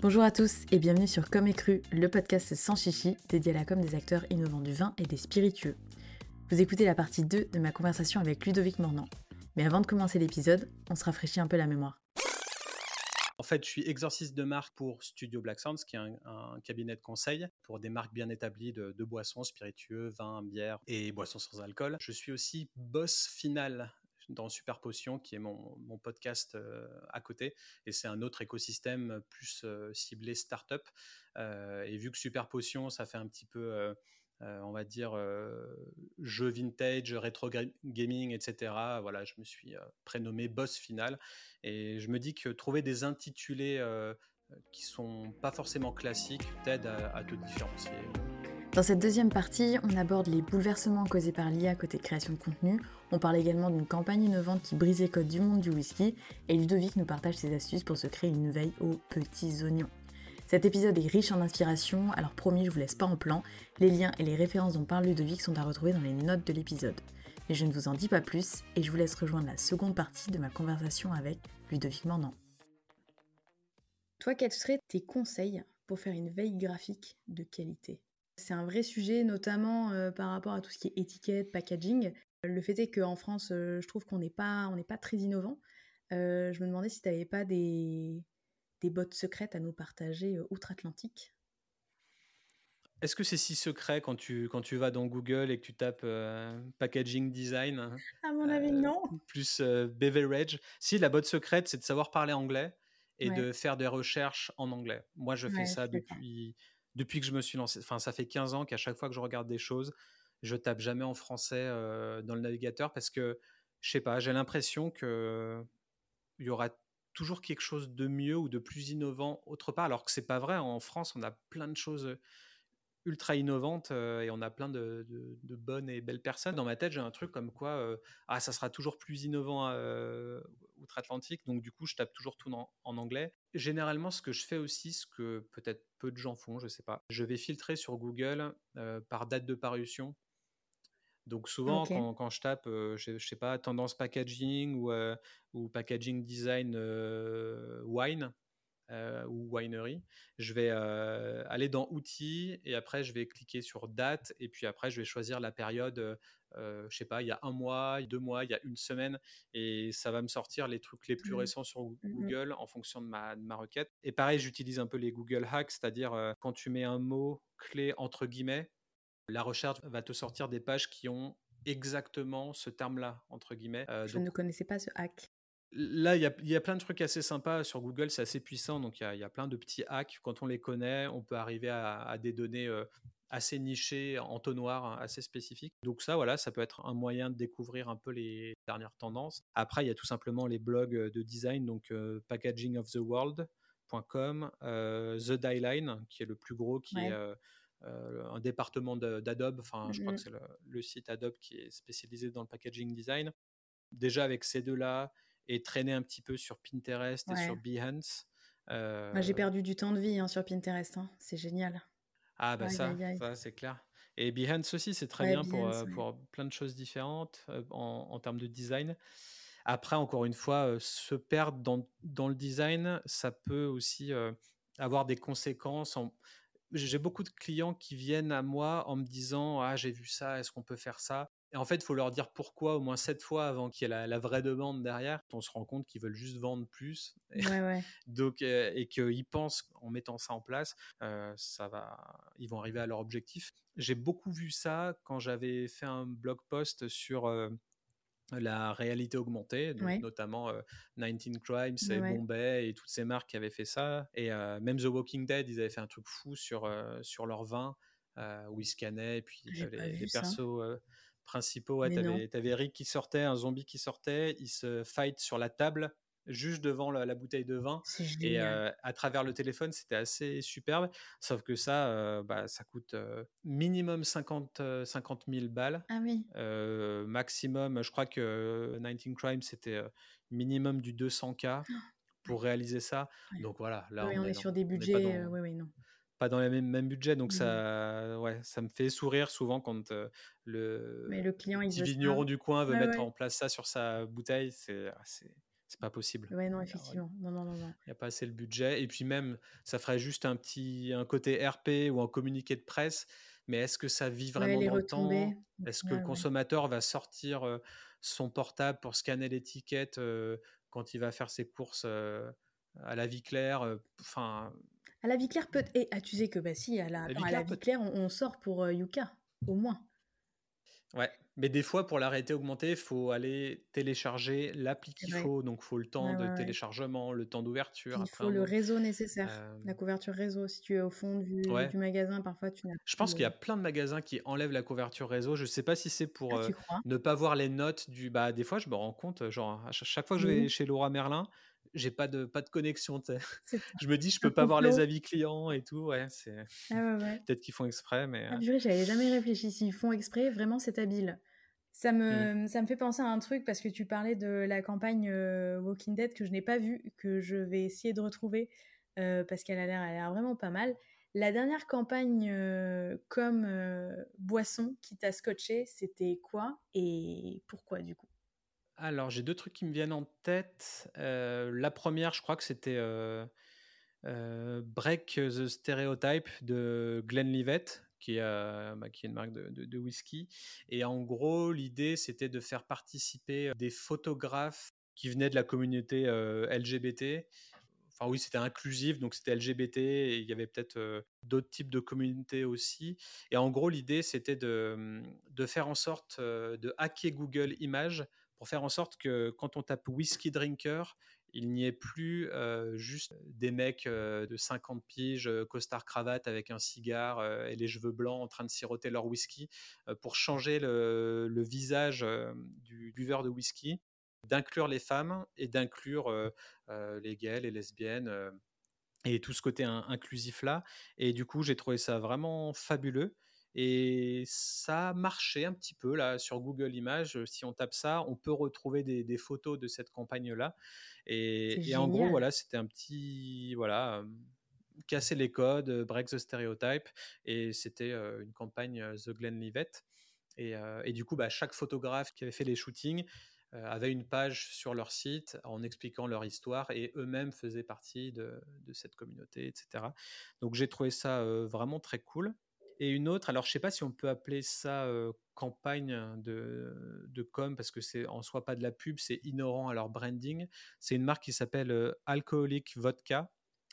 Bonjour à tous et bienvenue sur Comme et Cru, le podcast sans chichi dédié à la com des acteurs innovants du vin et des spiritueux. Vous écoutez la partie 2 de ma conversation avec Ludovic Mornant. Mais avant de commencer l'épisode, on se rafraîchit un peu la mémoire. En fait, je suis exorciste de marque pour Studio Black Sounds, qui est un, cabinet de conseil pour des marques bien établies de, boissons, spiritueux, vins, bières et boissons sans alcool. Je suis aussi boss final dans Super Potion, qui est mon, podcast euh, à côté. Et c'est un autre écosystème plus euh, ciblé startup. Euh, et vu que Super Potion, ça fait un petit peu on va dire, euh, jeux vintage, rétro gaming, etc. Voilà, je me suis euh, prénommé boss final. Et je me dis que trouver des intitulés qui sont pas forcément classiques t'aide à, te différencier. Dans cette deuxième partie, on aborde les bouleversements causés par l'IA côté création de contenu. On parle également d'une campagne innovante qui brise les codes du monde du whisky. Et Ludovic nous partage ses astuces pour se créer une veille aux petits oignons. Cet épisode est riche en inspiration, alors promis, je vous laisse pas en plan. Les liens et les références dont parle Ludovic sont à retrouver dans les notes de l'épisode. Mais je ne vous en dis pas plus et je vous laisse rejoindre la seconde partie de ma conversation avec Ludovic Mornant. Toi, quels seraient tes conseils pour faire une veille graphique de qualité? C'est un vrai sujet, notamment euh, par rapport à tout ce qui est étiquette, packaging. Le fait est qu'en France, euh, je trouve qu'on n'est pas, pas très innovant. Euh, je me demandais si tu n'avais pas des, des bottes secrètes à nous partager euh, outre-Atlantique Est-ce que c'est si secret quand tu, quand tu vas dans Google et que tu tapes euh, packaging design À mon avis, euh, non. Plus beverage? Si, la botte secrète, c'est de savoir parler anglais et de faire des recherches en anglais. Moi, je fais ça depuis, depuis que je me suis lancé. Enfin, ça fait 15 ans qu'à chaque fois que je regarde des choses, je tape jamais en français dans le navigateur parce que, je sais pas, j'ai l'impression que il y aura toujours quelque chose de mieux ou de plus innovant autre part, alors que c'est pas vrai. En France, on a plein de choses ultra innovantes et on a plein de, bonnes et belles personnes. Dans ma tête, j'ai un truc comme quoi ah, ça sera toujours plus innovant outre-Atlantique, donc du coup, je tape toujours tout en, en, anglais. Généralement, ce que je fais aussi, ce que peut-être peu de gens font, je sais pas, je vais filtrer sur Google par date de parution. Donc souvent, quand, je tape, je, ne sais pas, tendance packaging ou, ou packaging design wine ou winery, je vais aller dans outils et après je vais cliquer sur date et puis après je vais choisir la période, je sais pas, il y a un mois, deux mois, il y a une semaine et ça va me sortir les trucs les plus mmh. récents sur mmh Google en fonction de ma, de ma requête. Et pareil, j'utilise un peu les Google Hacks, c'est-à-dire quand tu mets un mot clé entre guillemets, la recherche va te sortir des pages qui ont exactement ce terme-là, entre guillemets. Euh, Je ne connaissais pas ce hack. Là, il y, a plein de trucs assez sympas sur Google, c'est assez puissant, donc il y, a plein de petits hacks. Quand on les connaît, on peut arriver à, des données euh, assez nichées, entonnoirs, hein, assez spécifiques. Donc ça, voilà, ça peut être un moyen de découvrir un peu les dernières tendances. Après, il y a tout simplement les blogs de design, donc euh, packagingoftheworld.com, The Dieline, qui est le plus gros, qui est euh, un département d'Adobe, enfin je crois que mmh c'est le, site Adobe qui est spécialisé dans le packaging design. Déjà avec ces deux-là, et traîner un petit peu sur Pinterest et sur Behance. Moi j'ai euh, perdu du temps de vie hein, sur Pinterest, hein. c'est génial. Ah bah ça, ça c'est clair. Et Behance aussi, c'est très bien pour, euh, pour, plein de choses différentes en, en, termes de design. Après, encore une fois, se perdre dans, dans, le design, ça peut aussi avoir des conséquences. En j'ai beaucoup de clients qui viennent à moi en me disant ah j'ai vu ça, est-ce qu'on peut faire ça? Et en fait, il faut leur dire pourquoi au moins sept fois avant qu'il y ait la, vraie demande derrière. On se rend compte qu'ils veulent juste vendre plus, donc euh, et qu'ils pensent en mettant ça en place, euh, ça va, ils vont arriver à leur objectif. J'ai beaucoup vu ça quand j'avais fait un blog post sur euh, la réalité augmentée, notamment 19 Crimes et Bombay et toutes ces marques qui avaient fait ça. Et même The Walking Dead, ils avaient fait un truc fou sur, sur leur vin, où ils scannaient, et puis les, persos principaux. tu avais, Rick qui sortait, un zombie qui sortait, il se fight sur la table juste devant la, bouteille de vin. Et à travers le téléphone, c'était assez superbe. Sauf que ça, bah, ça coûte minimum 50, 50 000 balles. Ah oui. maximum, je crois que 19 Crimes, c'était minimum du 200K pour réaliser ça. Donc voilà, là, on, est, sur des budgets. oui, oui, non. pas dans les mêmes, mêmes budgets. Donc, ça, ouais, ça me fait sourire souvent quand le, le client, petit vigneron du coin veut mettre en place ça sur sa bouteille. C'est c'est pas possible. Ouais, non, effectivement. Non, non, non, Il n'y a pas assez le budget. Et puis même, ça ferait juste un petit un côté RP ou un communiqué de presse. Mais est-ce que ça vit vraiment dans le temps? Est-ce que le consommateur va sortir son portable pour scanner l'étiquette quand il va faire ses courses à la vie claire Enfin. À la vie claire, peut. Et ah, tu sais que bah si, à la, à la vie claire, on, sort pour Yuka, au moins. Ouais, mais des fois, pour l'arrêter augmenter, il faut aller télécharger l'appli qu'il faut. Donc, il faut le temps de téléchargement, le temps d'ouverture. Il faut le réseau nécessaire, la couverture réseau. Si tu es au fond du, magasin, parfois tu n'as Je pense qu'il y a plein de magasins qui enlèvent la couverture réseau. Je ne sais pas si c'est pour ah, ne pas voir les notes du. Bah, des fois, je me rends compte, genre, à chaque fois que je vais chez Laura Merlin, j'ai pas de pas de connexion. Je me dis, je peux pas voir les avis clients et tout. Ouais, c'est ah peut-être qu'ils font exprès, mais. Ah, j'avais jamais réfléchi. S'ils font exprès, vraiment, c'est habile. Ça me, mmh. ça me fait penser à un truc parce que tu parlais de la campagne Walking Dead que je n'ai pas vue, que je vais essayer de retrouver parce qu'elle a l'air vraiment pas mal. La dernière campagne comme boisson qui t'a scotché, c'était quoi et pourquoi du coup? Alors, j'ai deux trucs qui me viennent en tête. Euh, la première, je crois que c'était euh, euh, Break the Stereotype de Glenlivet, qui, bah, qui est une marque de, whisky. Et en gros, l'idée, c'était de faire participer des photographes qui venaient de la communauté LGBT. Enfin oui, c'était inclusif, donc c'était LGBT et il y avait peut-être d'autres types de communautés aussi. Et en gros, l'idée, c'était de, de, faire en sorte de hacker Google Images pour faire en sorte que quand on tape whisky drinker, il n'y ait plus juste des mecs de 50 piges, costard cravate avec un cigare et les cheveux blancs en train de siroter leur whisky, pour changer le, visage du buveur de whisky, d'inclure les femmes et d'inclure les gays, les lesbiennes et tout ce côté inclusif là. Et du coup, j'ai trouvé ça vraiment fabuleux. Et ça a marché un petit peu là sur Google Images. Si on tape ça, on peut retrouver des, photos de cette campagne-là. Et, en gros, voilà, c'était un petit, voilà, casser les codes, break the stereotype. Et c'était une campagne The Glenlivet. Et, et du coup, bah, chaque photographe qui avait fait les shootings avait une page sur leur site en expliquant leur histoire et eux-mêmes faisaient partie de, de, cette communauté, etc. Donc j'ai trouvé ça vraiment très cool. Et une autre, alors je sais pas si on peut appeler ça campagne de, de, com parce que c'est en soi pas de la pub, c'est inhérent à leur branding. C'est une marque qui s'appelle Alcoholic Vodka.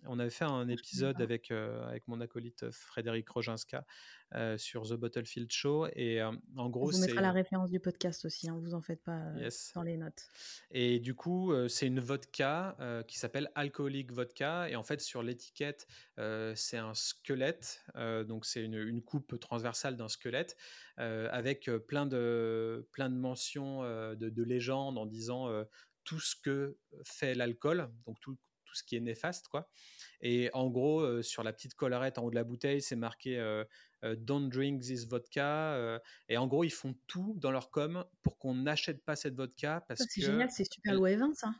On avait fait un épisode avec, avec mon acolyte Frédéric Roginska sur The Bottlefield Show. Et en gros, mettra la référence du podcast aussi, hein, vous en faites pas dans les notes. Et du coup, c'est une vodka qui s'appelle Alcoholic Vodka. Et en fait, sur l'étiquette, c'est un squelette. donc, c'est une, une, coupe transversale d'un squelette avec plein, de, plein de mentions de, de légendes en disant tout ce que fait l'alcool, donc tout, tout ce qui est néfaste, quoi. Et en gros, sur la petite collerette en haut de la bouteille, c'est marqué Don't drink this vodka. et en gros, ils font tout dans leur com pour qu'on n'achète pas cette vodka parce C'est génial, c'est super loi 20 ça.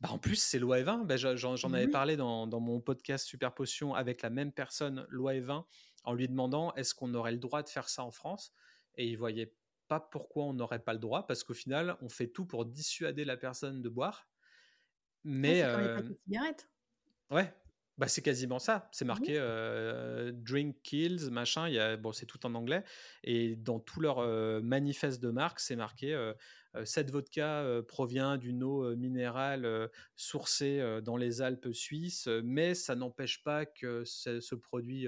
Bah, en plus, c'est loi 20 bah, j'en avais parlé dans, dans, mon podcast Super Potion avec la même personne, loi 20 en lui demandant est-ce qu'on aurait le droit de faire ça en France? Et il voyait pas pourquoi on n'aurait pas le droit parce qu'au final, on fait tout pour dissuader la personne de boire. Mais. Ouais, bah, c'est quasiment ça. C'est marqué Drink Kills, machin. Il y a, bon, c'est tout en anglais. Et dans tout leur manifeste de marque, c'est marqué cette vodka provient d'une eau minérale sourcée dans les Alpes suisses, mais ça n'empêche pas que ce, produit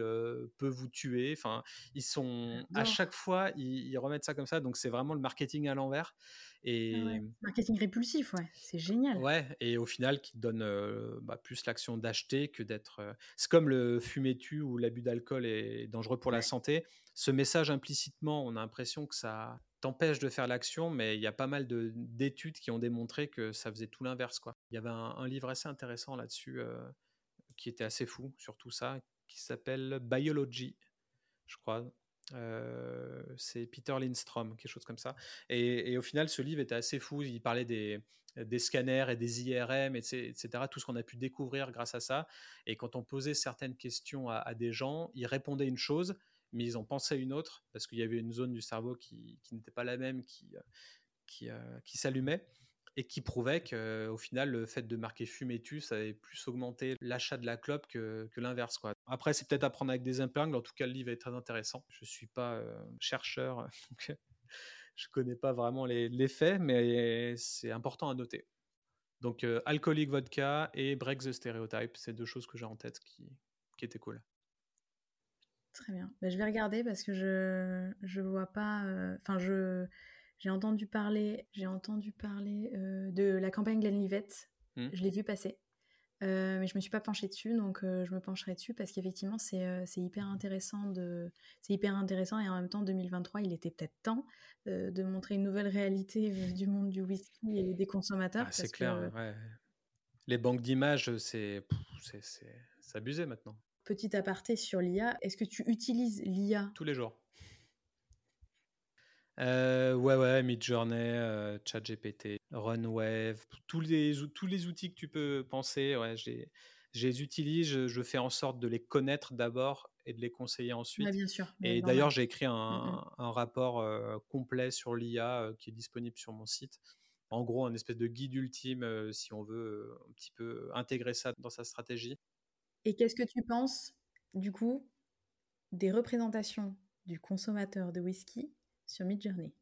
peut vous tuer. Enfin, ils sont à chaque fois, ils, remettent ça comme ça. Donc, c'est vraiment le marketing à l'envers. Ah et marketing répulsif, ouais, c'est génial. Ouais, et au final, qui donne bah, plus l'action d'acheter que d'être. C'est comme le fumer tu ou l'abus d'alcool est dangereux pour la santé. Ce message implicitement, on a l'impression que ça t'empêche de faire l'action, mais il y a pas mal d'études qui ont démontré que ça faisait tout l'inverse. Quoi. Il y avait un, livre assez intéressant là-dessus qui était assez fou sur tout ça, qui s'appelle Biology, je crois, c'est Peter Lindstrom, quelque chose comme ça. Et, au final, ce livre était assez fou. Il parlait des, des scanners et des IRM, etc., tout ce qu'on a pu découvrir grâce à ça. Et quand on posait certaines questions à, des gens, ils répondaient une chose, mais ils en pensaient une autre, parce qu'il y avait une zone du cerveau qui, n'était pas la même, qui, qui, qui s'allumait et qui prouvait qu'au final, le fait de marquer fumetu, ça avait plus augmenté l'achat de la clope que, l'inverse. Après, c'est peut-être à prendre avec des épingles. En tout cas, le livre est très intéressant. Je ne suis pas euh, chercheur, donc je ne connais pas vraiment les, faits, mais c'est important à noter. Donc, euh, Vodka et Break the Stereotype, c'est deux choses que j'ai en tête qui, qui étaient cool. Très bien. Bah, je vais regarder parce que je ne vois pas. Euh, enfin, je j'ai entendu parler, j'ai entendu parler euh, de la campagne Glenlivet. Mmh. Je l'ai vu passer. Euh, mais je me suis pas penchée dessus, donc je me pencherai dessus parce qu'effectivement c'est hyper intéressant de c'est hyper intéressant et en même temps 2023 il était peut-être temps de montrer une nouvelle réalité du monde du whisky et des consommateurs. Ah, c'est clair. Ouais. Les banques d'images c'est c'est abusé maintenant. Petit aparté sur l'IA, est-ce que tu utilises l'IA tous les jours euh, ouais, ouais, Midjourney, euh, ChatGPT, Runwave, tous les, tous les outils que tu peux penser, ouais, je les utilise, je, fais en sorte de les connaître d'abord et de les conseiller ensuite. bien sûr. Et d'ailleurs, j'ai écrit un, mmh un rapport euh, complet sur l'IA qui est disponible sur mon site. En gros, un espèce de guide ultime si on veut un petit peu intégrer ça dans sa stratégie. Et qu'est-ce que tu penses, du coup, des représentations du consommateur de whisky sur Midjourney?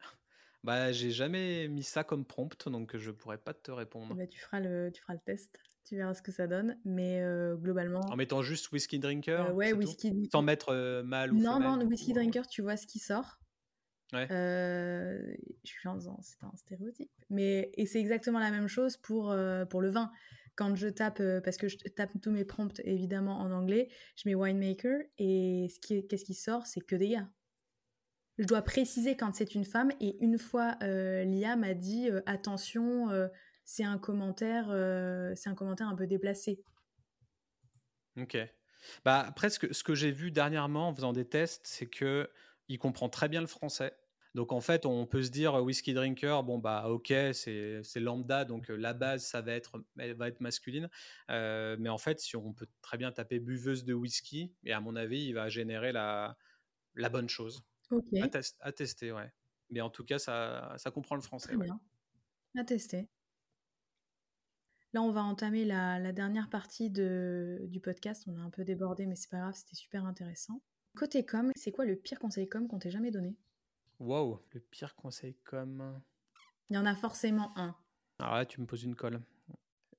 Bah, j'ai jamais mis ça comme prompt, donc je pourrais pas te répondre. Bah, tu, feras le, tu feras le test, tu verras ce que ça donne, mais euh, globalement... En mettant juste Whisky Drinker euh, Ouais, Whisky... Sans mettre euh, mal ou Non, non, Whisky Drinker, tu vois ce qui sort. Ouais. je suis en disant, c'est un stéréotype. Mais, et c'est exactement la même chose pour, pour le vin quand je tape, parce que je tape tous mes prompts évidemment en anglais, je mets winemaker et ce qui qu'est-ce qui sort C'est que des gars je dois préciser quand c'est une femme. Et une fois, euh, Lia m'a dit euh, attention, euh, c'est un commentaire, c'est un commentaire un peu déplacé. Ok. Bah après, ce que, j'ai vu dernièrement en faisant des tests, c'est que il comprend très bien le français. Donc en fait, on peut se dire whisky drinker, bon bah ok, c'est lambda, donc la base ça va être, va être masculine. mais en fait, si on peut très bien taper buveuse de whisky, et à mon avis, il va générer la, la bonne chose. À, tester, ouais. Mais en tout cas, ça, ça comprend le français. Bien. À tester. Là, on va entamer la, dernière partie de, du podcast. On a un peu débordé, mais c'est pas grave, c'était super intéressant. Côté com, c'est quoi le pire conseil com qu'on t'ait jamais donné? Wow, le pire conseil com. Il y en a forcément un. Alors là, tu me poses une colle.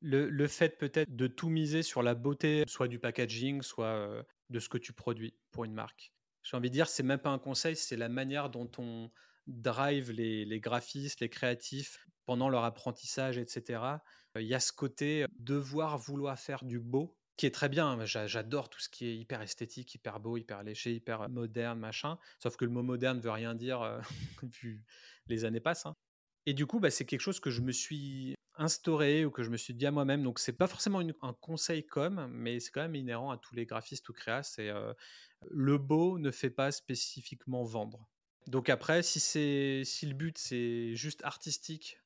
Le, le fait peut-être de tout miser sur la beauté, soit du packaging, soit euh, de ce que tu produis pour une marque. J'ai envie de dire, c'est même pas un conseil, c'est la manière dont on drive les, graphistes, les créatifs pendant leur apprentissage, etc. Il y a ce côté devoir vouloir faire du beau qui est très bien. J'adore tout ce qui est hyper esthétique, hyper beau, hyper léché, hyper moderne, machin. Sauf que le mot moderne veut rien dire euh, vu les années passent. Hein. Et du coup, bah, c'est quelque chose que je me suis instauré ou que je me suis dit à moi-même. Donc, c'est pas forcément un conseil comme, mais c'est quand même inhérent à tous les graphistes ou créas. C'est euh, le beau ne fait pas spécifiquement vendre. Donc après, si c'est si le but c'est juste artistique,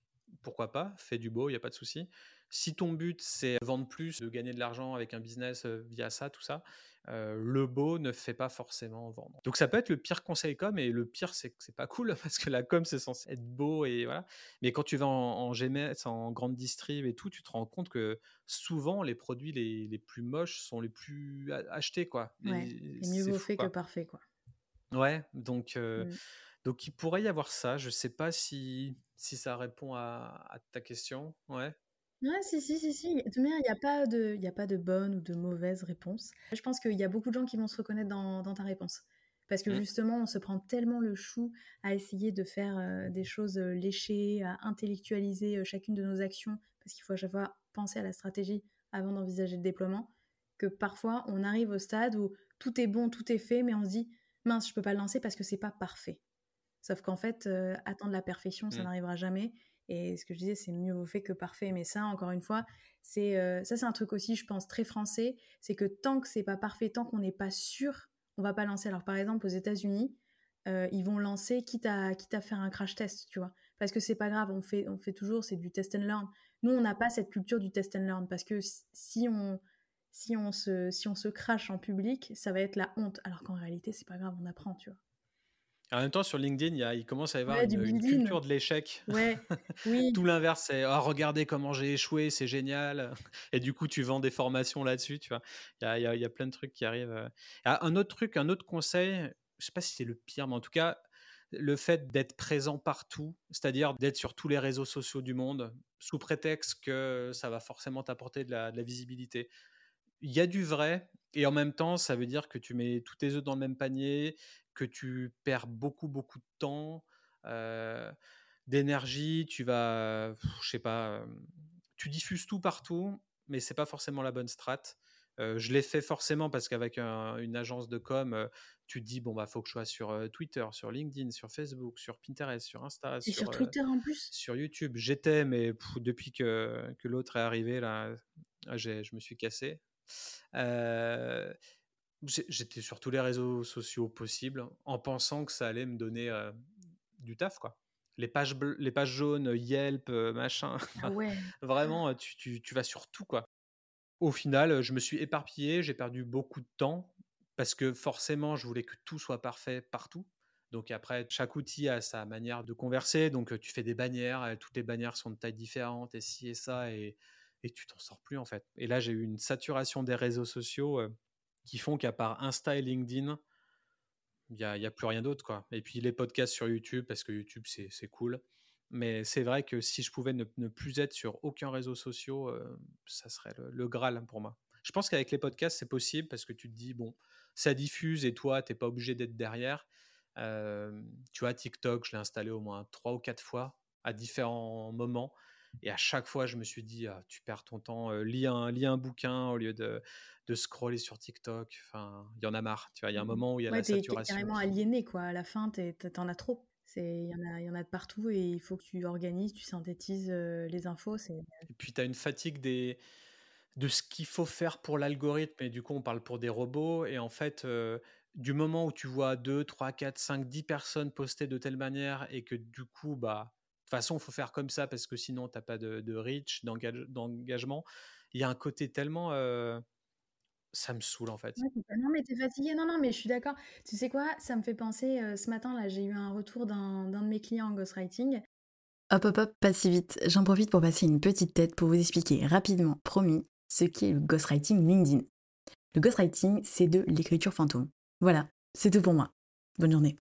pourquoi pas, fais du beau, il y a pas de souci. Si ton but c'est vendre plus, de gagner de l'argent avec un business via ça, tout ça, euh, le beau ne fait pas forcément vendre. Donc ça peut être le pire conseil com, et le pire c'est que c'est pas cool parce que la com c'est censé être beau et voilà. Mais quand tu vas en, en GMS, en grande distrib et tout, tu te rends compte que souvent les produits les, les plus moches sont les plus achetés quoi. Ouais, et, mieux vaut fait que parfait quoi. Ouais, donc euh, mmh. donc il pourrait y avoir ça. Je sais pas si si ça répond à, à ta question. Ouais. Ouais, si, si, si, si. De toute manière, il n'y a pas de, il a pas de bonne ou de mauvaise réponse. Je pense qu'il y a beaucoup de gens qui vont se reconnaître dans, ta réponse. Parce que mmh. justement, on se prend tellement le chou à essayer de faire euh, des choses léchées, à intellectualiser euh, chacune de nos actions, parce qu'il faut à chaque fois penser à la stratégie avant d'envisager le déploiement, que parfois on arrive au stade où tout est bon, tout est fait, mais on se dit mince, je peux pas le lancer parce que c'est pas parfait. Sauf qu'en fait, attendre la perfection, ça mmh. n'arrivera jamais. Et ce que je disais, c'est mieux vaut fait que parfait. Mais ça, encore une fois, c'est euh, ça, c'est un truc aussi, je pense, très français. C'est que tant que c'est pas parfait, tant qu'on n'est pas sûr, on va pas lancer. Alors par exemple, aux États-Unis, euh, ils vont lancer quitte à, quitte à faire un crash test, tu vois. Parce que c'est pas grave, on fait, on fait toujours, c'est du test and learn. Nous, on n'a pas cette culture du test and learn parce que si on, si on, se, si on se crache en public, ça va être la honte. Alors qu'en réalité, c'est pas grave, on apprend, tu vois. En même temps, sur LinkedIn, il, y a, il commence à y avoir une, culture de l'échec. Ouais, oui. Tout l'inverse, c'est oh, regardez comment j'ai échoué, c'est génial. Et du coup, tu vends des formations là-dessus, tu vois. Il y a, il y a, plein de trucs qui arrivent. Euh. Ah, un autre truc, un autre conseil, je sais pas si c'est le pire, mais en tout cas, le fait d'être présent partout, c'est-à-dire d'être sur tous les réseaux sociaux du monde, sous prétexte que ça va forcément t'apporter de la, visibilité. Il y a du vrai, et en même temps, ça veut dire que tu mets tous tes œufs dans le même panier, que tu perds beaucoup, beaucoup de temps, euh, d'énergie, tu vas, je sais pas, tu diffuses tout partout, mais c'est pas forcément la bonne strate. Euh, je l'ai fait forcément parce qu'avec une agence de com, euh, tu te dis bon bah faut que je sois sur euh, Twitter, sur LinkedIn, sur Facebook, sur Pinterest, sur Insta, Et sur, Twitter en plus? Sur YouTube, j'étais mais depuis que, que l'autre est arrivé là, je me suis cassé. J'étais sur tous les réseaux sociaux possibles en pensant que ça allait me donner du taf quoi les pages, les pages jaunes, Yelp, machin. Ah ouais. Vraiment, tu, tu, tu, vas sur tout, quoi. Au final, je me suis éparpillé, j'ai perdu beaucoup de temps parce que forcément, je voulais que tout soit parfait partout. Donc après, chaque outil a sa manière de converser. Donc tu fais des bannières, toutes les bannières sont de tailles différentes, et ci et ça, et, et tu t'en sors plus en fait. Et là, j'ai eu une saturation des réseaux sociaux qui font qu'à part Insta et LinkedIn, il n'y a, y a, plus rien d'autre. quoi. Et puis les podcasts sur YouTube, parce que YouTube, c'est cool. Mais c'est vrai que si je pouvais ne, plus être sur aucun réseau social, euh, ça serait le, Graal pour moi. Je pense qu'avec les podcasts, c'est possible parce que tu te dis, bon, ça diffuse et toi, tu n'es pas obligé d'être derrière. Euh, tu vois, TikTok, je l'ai installé au moins trois ou quatre fois à différents moments. Et à chaque fois, je me suis dit, ah, tu perds ton temps, euh, lis, un, lis un bouquin au lieu de, de scroller sur TikTok. Enfin, il y en a marre. Tu vois, il y a un mmh moment où il y a la saturation. Tu es carrément aliéné, quoi. À la fin, tu en as trop. Il y, en a, y en a de partout et il faut que tu organises, tu synthétises euh, les infos. Et puis tu as une fatigue des, de ce qu'il faut faire pour l'algorithme. Et du coup, on parle pour des robots. Et en fait, euh, du moment où tu vois 2, 3, 4, 5, 10 personnes poster de telle manière et que du coup, bah, toute façon, il faut faire comme ça parce que sinon, tu n'as pas de, de reach, d'engagement. Il y a un côté tellement. Euh, ça me saoule en fait. non, mais t'es fatigué. Non, non, mais je suis d'accord. Tu sais quoi? Ça me fait penser, euh, ce matin, là, j'ai eu un retour d'un de mes clients en ghostwriting. Hop, hop, hop, pas si vite. J'en profite pour passer une petite tête pour vous expliquer rapidement, promis, ce qu'est le ghostwriting LinkedIn. Le ghostwriting, c'est de l'écriture fantôme. Voilà, c'est tout pour moi. Bonne journée.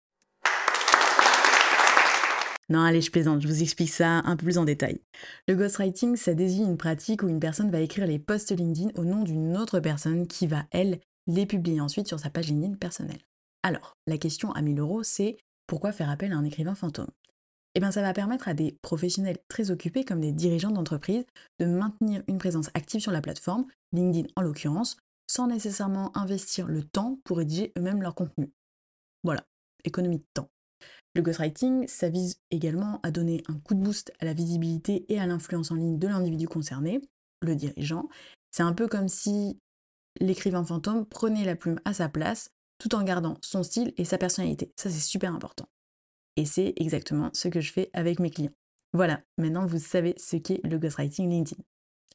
Non, allez, je plaisante, je vous explique ça un peu plus en détail. Le ghostwriting, ça désigne une pratique où une personne va écrire les posts LinkedIn au nom d'une autre personne qui va, elle, les publier ensuite sur sa page LinkedIn personnelle. Alors, la question à 1000 euros, c'est pourquoi faire appel à un écrivain fantôme? Eh bien, ça va permettre à des professionnels très occupés, comme des dirigeants d'entreprise, de maintenir une présence active sur la plateforme, LinkedIn en l'occurrence, sans nécessairement investir le temps pour rédiger eux-mêmes leur contenu. Voilà, économie de temps. Le ghostwriting, ça vise également à donner un coup de boost à la visibilité et à l'influence en ligne de l'individu concerné, le dirigeant. C'est un peu comme si l'écrivain fantôme prenait la plume à sa place tout en gardant son style et sa personnalité. Ça, c'est super important. Et c'est exactement ce que je fais avec mes clients. Voilà, maintenant vous savez ce qu'est le ghostwriting LinkedIn.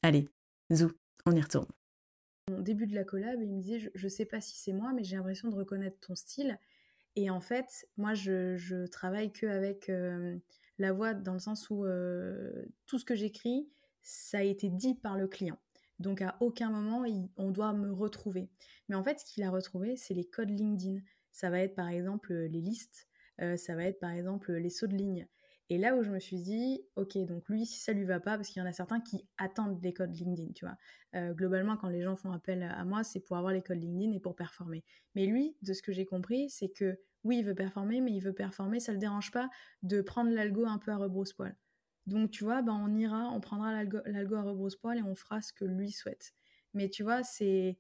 Allez, zou, on y retourne. Au début de la collab, il me disait je, je sais pas si c'est moi, mais j'ai l'impression de reconnaître ton style. Et en fait, moi, je, travaille qu'avec euh, la voix dans le sens où euh, tout ce que j'écris, ça a été dit par le client. Donc à aucun moment, on doit me retrouver. Mais en fait, ce qu'il a retrouvé, c'est les codes LinkedIn. Ça va être par exemple les listes, euh, ça va être par exemple les sauts de ligne. Et là où je me suis dit, ok, donc lui, si ça lui va pas, parce qu'il y en a certains qui attendent les codes LinkedIn, tu vois. Euh, globalement, quand les gens font appel à moi, c'est pour avoir les codes LinkedIn et pour performer. Mais lui, de ce que j'ai compris, c'est que oui, il veut performer, mais il veut performer, ça le dérange pas de prendre l'algo un peu à rebrousse-poil. Donc, tu vois, ben, on ira, on prendra l'algo à rebrousse-poil et on fera ce que lui souhaite. Mais tu vois, c'est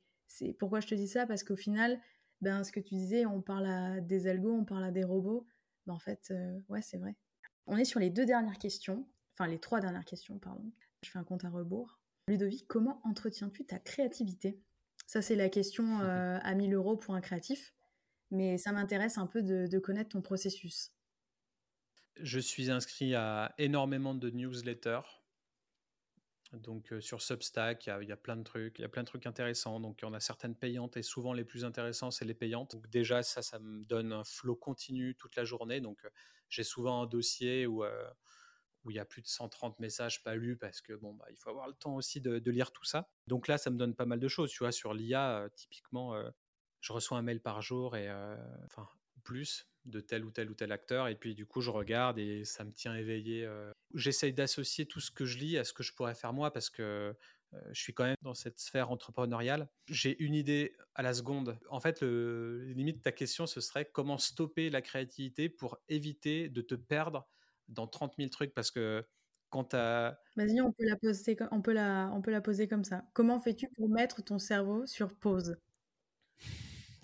pourquoi je te dis ça, parce qu'au final, ben, ce que tu disais, on parle à des algos, on parle à des robots. Ben, en fait, euh, ouais, c'est vrai. On est sur les deux dernières questions, enfin les trois dernières questions, pardon. Je fais un compte à rebours. Ludovic, comment entretiens-tu ta créativité? Ça, c'est la question euh, à 1000 euros pour un créatif. mais ça m'intéresse un peu de, connaître ton processus. Je suis inscrit à énormément de newsletters. Donc sur Substack, il y, a plein de trucs, il y a plein de trucs intéressants. Donc on a certaines payantes et souvent les plus intéressants, c'est les payantes. Donc déjà ça, ça me donne un flot continu toute la journée. Donc j'ai souvent un dossier où il y a plus de 130 messages pas lus parce que bon, bah, il faut avoir le temps aussi de, lire tout ça. Donc là, ça me donne pas mal de choses. Tu vois, sur l'IA, typiquement, je reçois un mail par jour et enfin plus de tel ou tel ou tel acteur et puis du coup je regarde et ça me tient éveillé. J'essaye d'associer tout ce que je lis à ce que je pourrais faire moi parce que je suis quand même dans cette sphère entrepreneuriale. J'ai une idée à la seconde. En fait, le limite ta question ce serait comment stopper la créativité pour éviter de te perdre dans 30 000 trucs? Parce que quand. Vas-y, on peut la poser comme ça. Comment fais-tu pour mettre ton cerveau sur pause?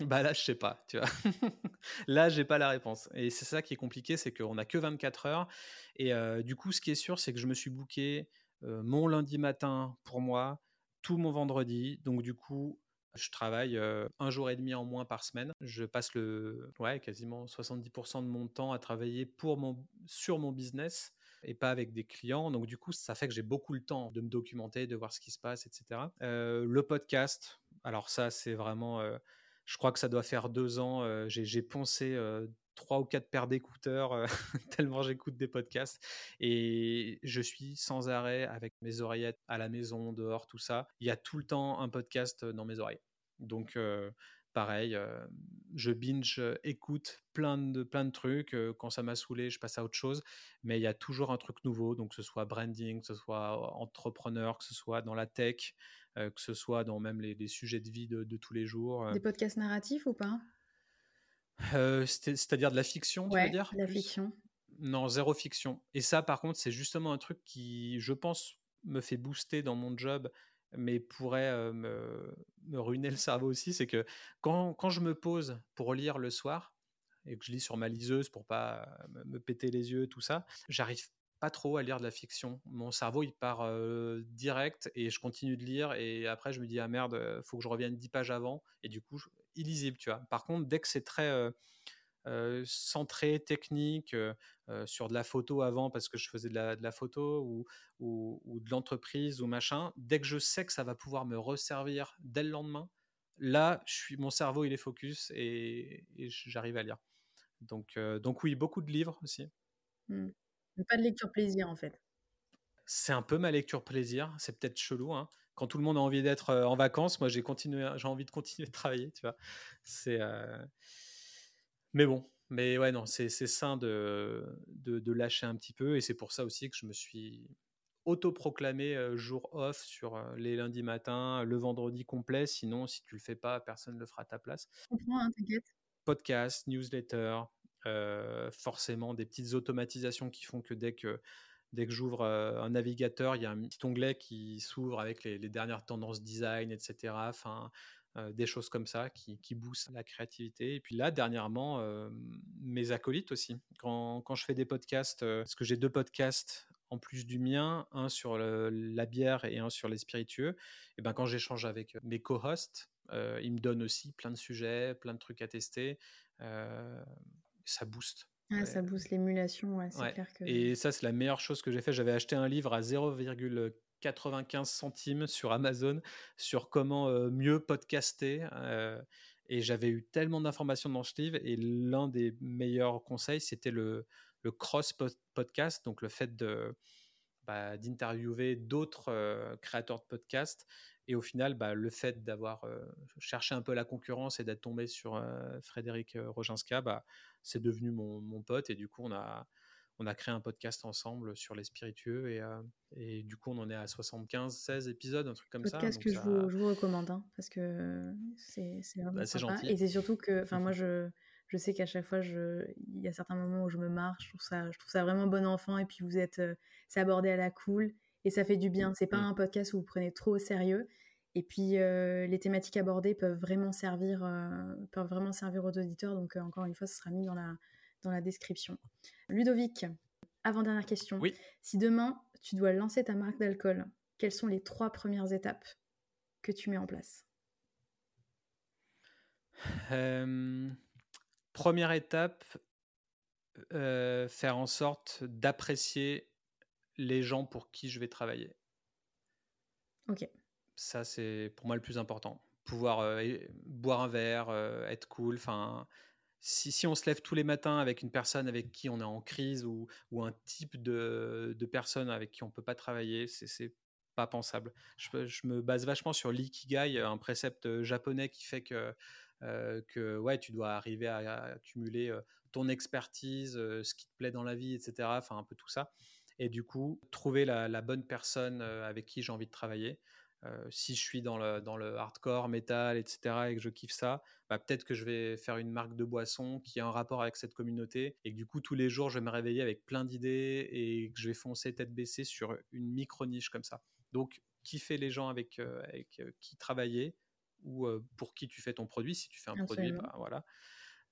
bah là, je sais pas, tu vois. là, j'ai pas la réponse. Et c'est ça qui est compliqué, c'est qu'on a que 24 heures. Et du coup, ce qui est sûr, c'est que je me suis booké mon lundi matin pour moi, tout mon vendredi. Donc du coup, je travaille un jour et demi en moins par semaine. Je passe le, ouais, quasiment 70% de mon temps à travailler pour mon, sur mon business et pas avec des clients. Donc du coup, ça fait que j'ai beaucoup le temps de me documenter, de voir ce qui se passe, etc. le podcast, alors ça, c'est vraiment, je crois que ça doit faire deux ans. j'ai poncé trois ou quatre paires d'écouteurs tellement j'écoute des podcasts et je suis sans arrêt avec mes oreillettes à la maison, dehors, tout ça. Il y a tout le temps un podcast dans mes oreilles. Donc pareil, je binge, écoute plein de, plein de trucs. quand ça m'a saoulé, je passe à autre chose. Mais il y a toujours un truc nouveau, donc que ce soit branding, que ce soit entrepreneur, que ce soit dans la tech, que ce soit dans même les, sujets de vie de, tous les jours. Des podcasts narratifs ou pas? C'est-à-dire de la fiction, tu veux dire? La fiction. Non, zéro fiction. Et ça, par contre, c'est justement un truc qui, je pense, me fait booster dans mon job mais pourrait me, ruiner le cerveau aussi, c'est que quand, quand, je me pose pour lire le soir, et que je lis sur ma liseuse pour pas me, péter les yeux, tout ça, j'arrive pas trop à lire de la fiction. Mon cerveau, il part direct et je continue de lire et après je me dis, ah merde, faut que je revienne dix pages avant et du coup, illisible, tu vois. Par contre, dès que c'est très centré, technique, sur de la photo avant parce que je faisais de la, photo ou, ou, de l'entreprise ou machin, dès que je sais que ça va pouvoir me resservir dès le lendemain, là, je suis, mon cerveau, il est focus et, j'arrive à lire. Donc, donc oui, beaucoup de livres aussi. Mmh. Pas de lecture plaisir en fait. C'est un peu ma lecture plaisir, c'est peut-être chelou. Hein. Quand tout le monde a envie d'être en vacances, moi j'ai continué, j'ai envie de continuer de travailler, tu vois. C'est mais bon, mais ouais, non, c'est sain de, de, lâcher un petit peu. Et c'est pour ça aussi que je me suis autoproclamé jour off sur les lundis matins, le vendredi complet. Sinon, si tu le fais pas, personne ne le fera à ta place. Je comprends, hein, t'inquiète. Podcast, newsletter, forcément des petites automatisations qui font que dès que dès que j'ouvre un navigateur, il y a un petit onglet qui s'ouvre avec les, dernières tendances design, etc. Enfin, euh, des choses comme ça qui, qui, boostent la créativité. Et puis là, dernièrement, euh, mes acolytes aussi. Quand, quand, je fais des podcasts, euh, parce que j'ai deux podcasts en plus du mien, un sur la bière et un sur les spiritueux, et ben quand j'échange avec mes co-hosts, ils me donnent aussi plein de sujets, plein de trucs à tester. Ça booste. Ah, ça booste l'émulation, c'est clair que... Et ça, c'est la meilleure chose que j'ai fait. J'avais acheté un livre à 0,4 95 centimes sur Amazon sur comment mieux podcaster. et j'avais eu tellement d'informations dans ce livre. Et l'un des meilleurs conseils, c'était le, le cross podcast, donc le fait de bah, d'interviewer d'autres créateurs de podcasts. Et au final, bah, le fait d'avoir cherché un peu la concurrence et d'être tombé sur Frédéric Roginska, bah, c'est devenu mon, mon, pote. Et du coup, on a, on a créé un podcast ensemble sur les spiritueux et, euh, et du coup on en est à 75, 16 épisodes, un truc comme ça. Podcast que je, vous, recommande hein, parce que c'est vraiment bah, Gentil. Et c'est surtout que, enfin moi je, je sais qu'à chaque fois je, il y a certains moments où je me marche, je trouve ça, je trouve ça vraiment bon enfant et puis vous êtes, euh, c'est abordé à la cool et ça fait du bien. C'est pas mmh. un podcast où vous prenez trop au sérieux. Et puis euh, les thématiques abordées peuvent vraiment servir, peuvent vraiment servir aux auditeurs. Donc encore une fois, ce sera mis dans la dans la description. Ludovic, avant-dernière question. Oui. Si demain, tu dois lancer ta marque d'alcool, quelles sont les trois premières étapes que tu mets en place? Euh, Première étape, faire en sorte d'apprécier les gens pour qui je vais travailler. Ok. Ça, c'est pour moi le plus important. Pouvoir boire un verre, être cool. Enfin, si, si, on se lève tous les matins avec une personne avec qui on est en crise ou, ou un type de, de, personne avec qui on ne peut pas travailler, c'est pas pensable. Je, je, me base vachement sur l'ikigai, un précepte japonais qui fait que, que ouais, tu dois arriver à, accumuler ton expertise, ce qui te plaît dans la vie, etc. Enfin, un peu tout ça. Et du coup, trouver la, la bonne personne avec qui j'ai envie de travailler. Euh, si je suis dans le, dans le hardcore, metal, etc., et que je kiffe ça, bah, peut-être que je vais faire une marque de boisson qui a un rapport avec cette communauté, et que du coup, tous les jours, je vais me réveiller avec plein d'idées, et que je vais foncer tête baissée sur une micro-niche comme ça. Donc, kiffer les gens avec, euh, avec euh, qui travailler, ou pour qui tu fais ton produit, si tu fais un produit, bah, voilà.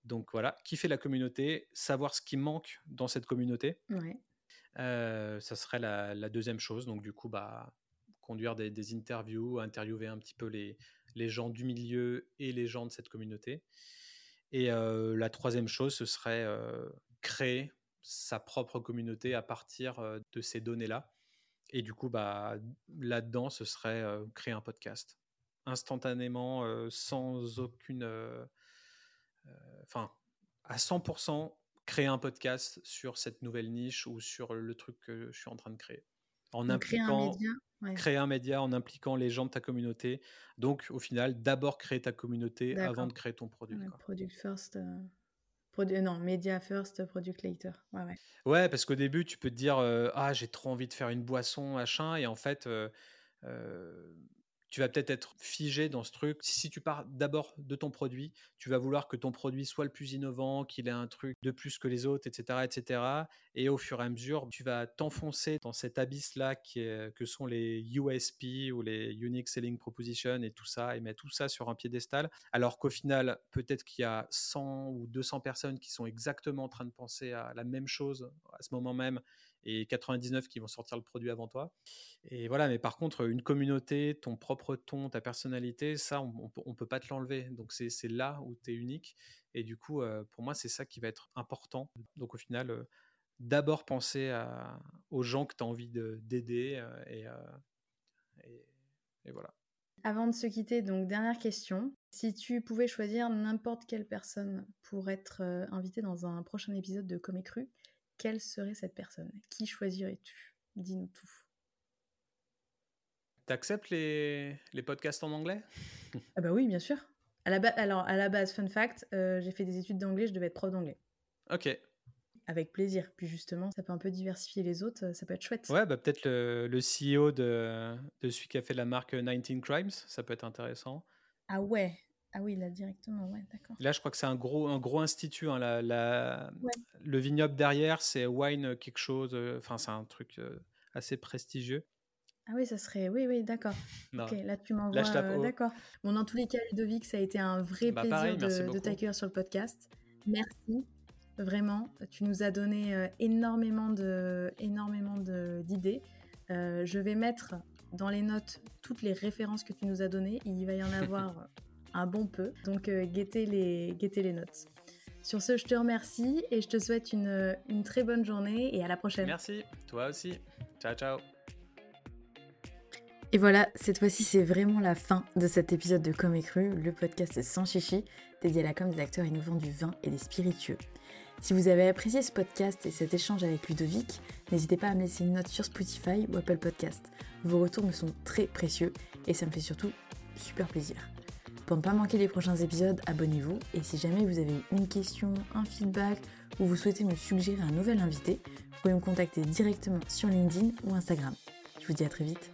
Donc voilà, kiffer la communauté, savoir ce qui manque dans cette communauté. Ça serait la, deuxième chose. Donc du coup, bah, conduire des, interviews, interviewer un petit peu les, les, gens du milieu et les gens de cette communauté. Et euh, la troisième chose, ce serait euh, créer sa propre communauté à partir euh, de ces données-là. Et du coup, bah, là-dedans, ce serait créer un podcast instantanément, sans aucune... Enfin, à 100%, créer un podcast sur cette nouvelle niche ou sur le truc que je suis en train de créer. En impliquant, un média créer un média en impliquant les gens de ta communauté. Donc, au final, d'abord créer ta communauté avant de créer ton produit. product first. Euh, non, media first, product later. Ouais, ouais. ouais parce qu'au début, tu peux te dire euh, Ah, j'ai trop envie de faire une boisson, machin. Et en fait, euh, tu vas peut-être être figé dans ce truc. Si tu pars d'abord de ton produit, tu vas vouloir que ton produit soit le plus innovant, qu'il ait un truc de plus que les autres, etc., etc. Et au fur et à mesure, tu vas t'enfoncer dans cet abysse-là que sont les USP ou les Unique Selling Proposition et tout ça, et mettre tout ça sur un piédestal. Alors qu'au final, peut-être qu'il y a 100 ou 200 personnes qui sont exactement en train de penser à la même chose à ce moment même et 99 qui vont sortir le produit avant toi. Et voilà, mais par contre, une communauté, ton propre ton, ta personnalité, ça, on ne peut pas te l'enlever. Donc c'est là où tu es unique. Et du coup, euh, pour moi, c'est ça qui va être important. Donc au final, euh, d'abord penser aux gens que tu as envie d'aider. Euh, et, voilà. Avant de se quitter, donc dernière question. Si tu pouvais choisir n'importe quelle personne pour être invitée dans un prochain épisode de Comme Cru, quelle serait cette personne? Qui choisirais-tu? Dis-nous tout. T'acceptes les, les podcasts en anglais? Ah bah oui, bien sûr. À la alors, à la base, fun fact, euh, j'ai fait des études d'anglais, je devais être prof d'anglais. Ok. Avec plaisir. Puis justement, ça peut un peu diversifier les autres, ça peut être chouette. Ouais, bah peut-être le, le, CEO de, de celui qui a fait la marque 19 Crimes, ça peut être intéressant. Ah ouais, ah oui, là directement, ouais, d'accord. Là, je crois que c'est un gros, un gros institut. Hein, la, Le vignoble derrière, c'est Wine quelque chose. Euh, enfin, c'est un truc euh, assez prestigieux. Ah oui, ça serait. Oui, oui, d'accord. ok, là, tu m'envoies. Euh, d'accord. Bon, dans tous les cas, Ludovic, ça a été un vrai bah, plaisir de, de t'accueillir sur le podcast. Merci. Vraiment, tu nous as donné énormément de, énormément d'idées. je vais mettre dans les notes toutes les références que tu nous as données. Il va y en avoir un bon peu. Donc euh, guettez, les, les notes. Sur ce, je te remercie et je te souhaite une, une très bonne journée et à la prochaine. Merci, toi aussi. Ciao, ciao. Et voilà, cette fois-ci, c'est vraiment la fin de cet épisode de Comme et Cru, le podcast sans chichi, dédié à la com des acteurs innovants du vin et des spiritueux. Si vous avez apprécié ce podcast et cet échange avec Ludovic, n'hésitez pas à me laisser une note sur Spotify ou Apple Podcast. Vos retours me sont très précieux et ça me fait surtout super plaisir. Pour ne pas manquer les prochains épisodes, abonnez-vous et si jamais vous avez une question, un feedback ou vous souhaitez me suggérer un nouvel invité, vous pouvez me contacter directement sur LinkedIn ou Instagram. Je vous dis à très vite.